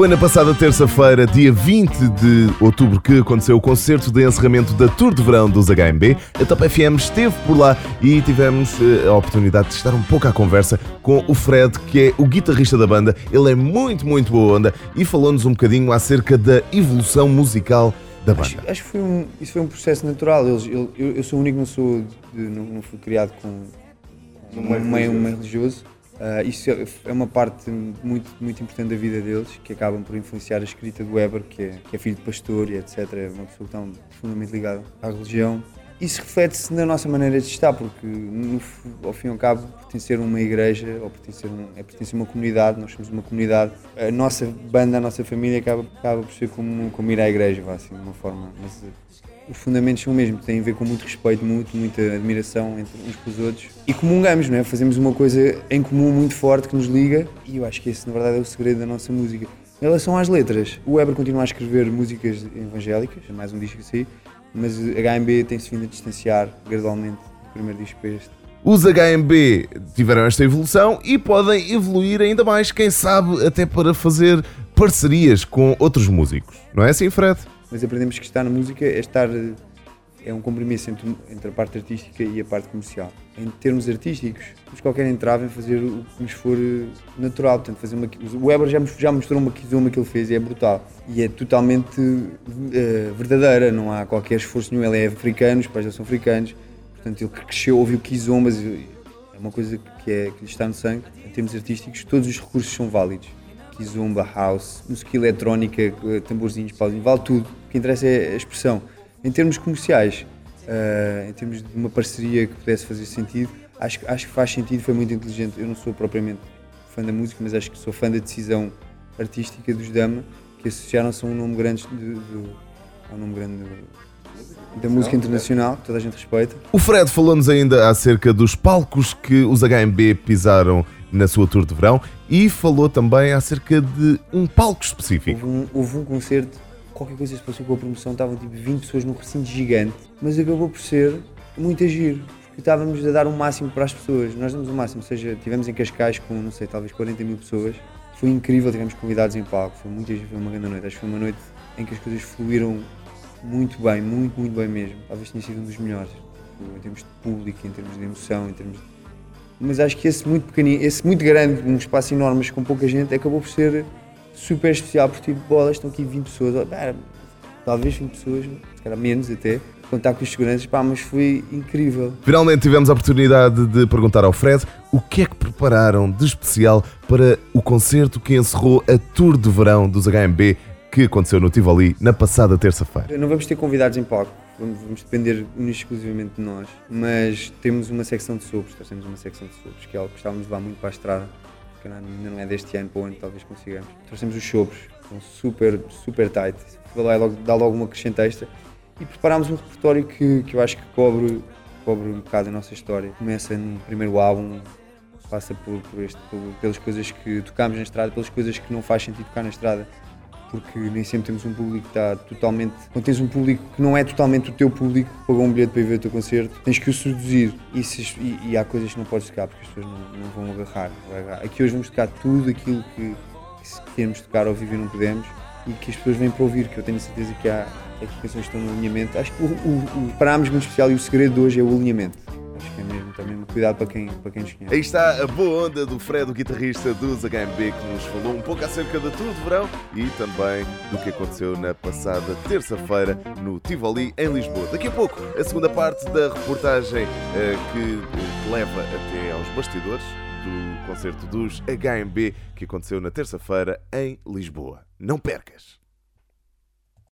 Foi na passada terça-feira, dia 20 de outubro, que aconteceu o concerto de encerramento da Tour de Verão dos HMB. A Top FM esteve por lá e tivemos eh, a oportunidade de estar um pouco à conversa com o Fred, que é o guitarrista da banda. Ele é muito, muito boa onda e falou-nos um bocadinho acerca da evolução musical da banda. Acho, acho que foi um, isso foi um processo natural. Eles, eu, eu sou o único, não sou, de, não, não fui criado com um meio, meio, meio religioso. Uh, isso é, é uma parte muito, muito importante da vida deles, que acabam por influenciar a escrita do Weber, que é, que é filho de pastor e etc. É uma pessoa está profundamente ligada à religião. Isso reflete-se na nossa maneira de estar, porque no, ao fim e ao cabo, pertencer a uma igreja ou pertencer, um, é pertencer a uma comunidade, nós somos uma comunidade. A nossa banda, a nossa família acaba, acaba por ser como, como ir à igreja, assim, de uma forma. Mas, os fundamentos são o mesmo, têm a ver com muito respeito mútuo, muita admiração entre uns com os outros. E comungamos, não é? Fazemos uma coisa em comum muito forte que nos liga e eu acho que esse, na verdade, é o segredo da nossa música. Em relação às letras, o Weber continua a escrever músicas evangélicas, é mais um disco assim, mas a HMB tem-se vindo a distanciar gradualmente do primeiro disco para este. Os HMB tiveram esta evolução e podem evoluir ainda mais, quem sabe até para fazer parcerias com outros músicos. Não é assim, Fred? Mas aprendemos que estar na música é estar é um compromisso entre, entre a parte artística e a parte comercial. Em termos artísticos, temos qualquer entrave em fazer o que nos for eh, natural. Portanto, fazer uma, o Weber já, já mostrou uma kizoma que ele fez e é brutal. E é totalmente uh, verdadeira, não há qualquer esforço nenhum. Ele é africano, os pais dele são africanos, portanto, ele cresceu, ouviu kizomas, é uma coisa que, é, que lhe está no sangue. Em termos artísticos, todos os recursos são válidos. Kizomba, house, música eletrónica, eh, tamborzinhos, pauzinhos, vale tudo que interessa é a expressão. Em termos comerciais, uh, em termos de uma parceria que pudesse fazer sentido, acho, acho que faz sentido, foi muito inteligente. Eu não sou propriamente fã da música, mas acho que sou fã da decisão artística dos Dama, que associaram-se a um nome grande, de, de, a um nome grande de, da música internacional, que toda a gente respeita. O Fred falou-nos ainda acerca dos palcos que os HMB pisaram na sua tour de verão e falou também acerca de um palco específico. Houve um, houve um concerto qualquer coisa se passou com a promoção, estavam tipo 20 pessoas num recinto gigante, mas acabou por ser muito agir, porque estávamos a dar o um máximo para as pessoas, nós damos o um máximo, ou seja, tivemos em Cascais com, não sei, talvez 40 mil pessoas, foi incrível, tivemos convidados em palco, foi muito agir, foi uma grande noite, acho que foi uma noite em que as coisas fluíram muito bem, muito, muito bem mesmo, talvez tenha sido um dos melhores, em termos de público, em termos de emoção, em termos de... Mas acho que esse muito pequenino, esse muito grande, um espaço enorme, mas com pouca gente, acabou por ser super especial, porque tipo, bolas, estão aqui 20 pessoas, talvez 20 pessoas, se calhar menos até, contar com os seguranças, pá, mas foi incrível. Finalmente tivemos a oportunidade de perguntar ao Fred o que é que prepararam de especial para o concerto que encerrou a tour de verão dos HMB que aconteceu no Tivoli na passada terça-feira. Não vamos ter convidados em palco, vamos depender exclusivamente de nós, mas temos uma secção de sopros, temos uma secção de sopros, que é algo que estávamos levar muito para a estrada que ainda não é deste ano para o ano, talvez consigamos. Trouxemos os chopos, são super, super tight, lá logo, dá logo uma crescente extra e preparámos um repertório que, que eu acho que cobre, cobre um bocado a nossa história. Começa no primeiro álbum, passa por, por este, por, pelas coisas que tocámos na estrada, pelas coisas que não faz sentido tocar na estrada porque nem sempre temos um público que está totalmente. Quando tens um público que não é totalmente o teu público, que pagou um bilhete para ir ver o teu concerto, tens que o seduzir. E, se, e, e, há coisas que não podes tocar porque as pessoas não, não vão agarrar. Aqui hoje vamos tocar tudo aquilo que, que queremos tocar ao vivo e não podemos e que as pessoas vêm para ouvir, que eu tenho certeza que há que as canções estão no alinhamento. Acho que o, o, o parâmetro muito especial e o segredo de hoje é o alinhamento também cuidado para quem, para quem nos conhece. Aí está a boa onda do Fred, o guitarrista dos HMB, que nos falou um pouco acerca de verão e também do que aconteceu na passada terça-feira no Tivoli, em Lisboa. Daqui a pouco, a segunda parte da reportagem eh, que leva até aos bastidores do concerto dos HMB que aconteceu na terça-feira em Lisboa. Não percas!